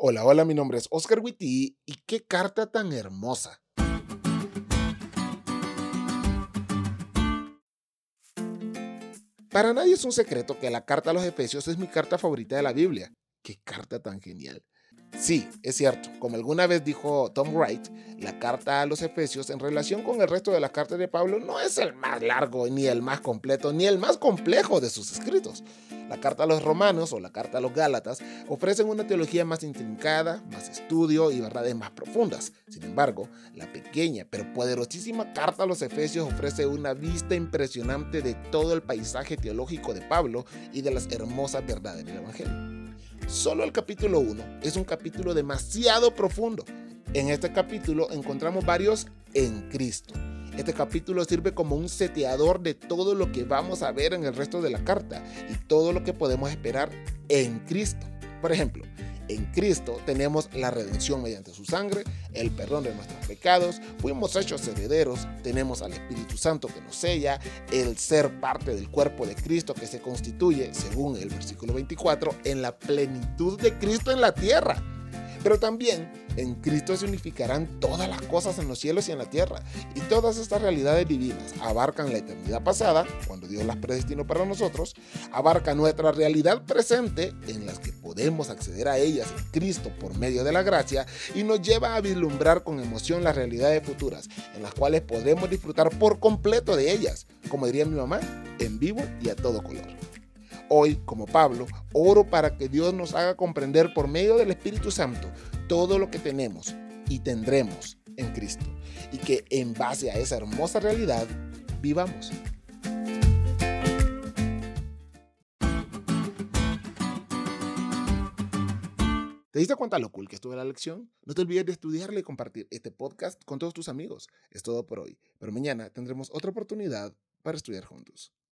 Hola, hola, mi nombre es Oscar Witty y qué carta tan hermosa. Para nadie es un secreto que la carta a los Efesios es mi carta favorita de la Biblia. Qué carta tan genial. Sí, es cierto, como alguna vez dijo Tom Wright, la carta a los Efesios en relación con el resto de las cartas de Pablo no es el más largo, ni el más completo, ni el más complejo de sus escritos. La carta a los Romanos o la carta a los Gálatas ofrecen una teología más intrincada, más estudio y verdades más profundas. Sin embargo, la pequeña pero poderosísima carta a los Efesios ofrece una vista impresionante de todo el paisaje teológico de Pablo y de las hermosas verdades del Evangelio. Solo el capítulo 1 es un capítulo demasiado profundo. En este capítulo encontramos varios en Cristo. Este capítulo sirve como un seteador de todo lo que vamos a ver en el resto de la carta y todo lo que podemos esperar en Cristo. Por ejemplo, en Cristo tenemos la redención mediante su sangre, el perdón de nuestros pecados, fuimos hechos herederos, tenemos al Espíritu Santo que nos sella, el ser parte del cuerpo de Cristo que se constituye, según el versículo 24, en la plenitud de Cristo en la tierra. Pero también en Cristo se unificarán todas las cosas en los cielos y en la tierra. Y todas estas realidades divinas abarcan la eternidad pasada, cuando Dios las predestinó para nosotros, abarca nuestra realidad presente, en las que podemos acceder a ellas en Cristo por medio de la gracia, y nos lleva a vislumbrar con emoción las realidades futuras, en las cuales podremos disfrutar por completo de ellas, como diría mi mamá, en vivo y a todo color. Hoy, como Pablo, oro para que Dios nos haga comprender por medio del Espíritu Santo todo lo que tenemos y tendremos en Cristo y que en base a esa hermosa realidad vivamos. ¿Te diste cuenta lo cool que estuvo la lección? No te olvides de estudiarle y compartir este podcast con todos tus amigos. Es todo por hoy, pero mañana tendremos otra oportunidad para estudiar juntos.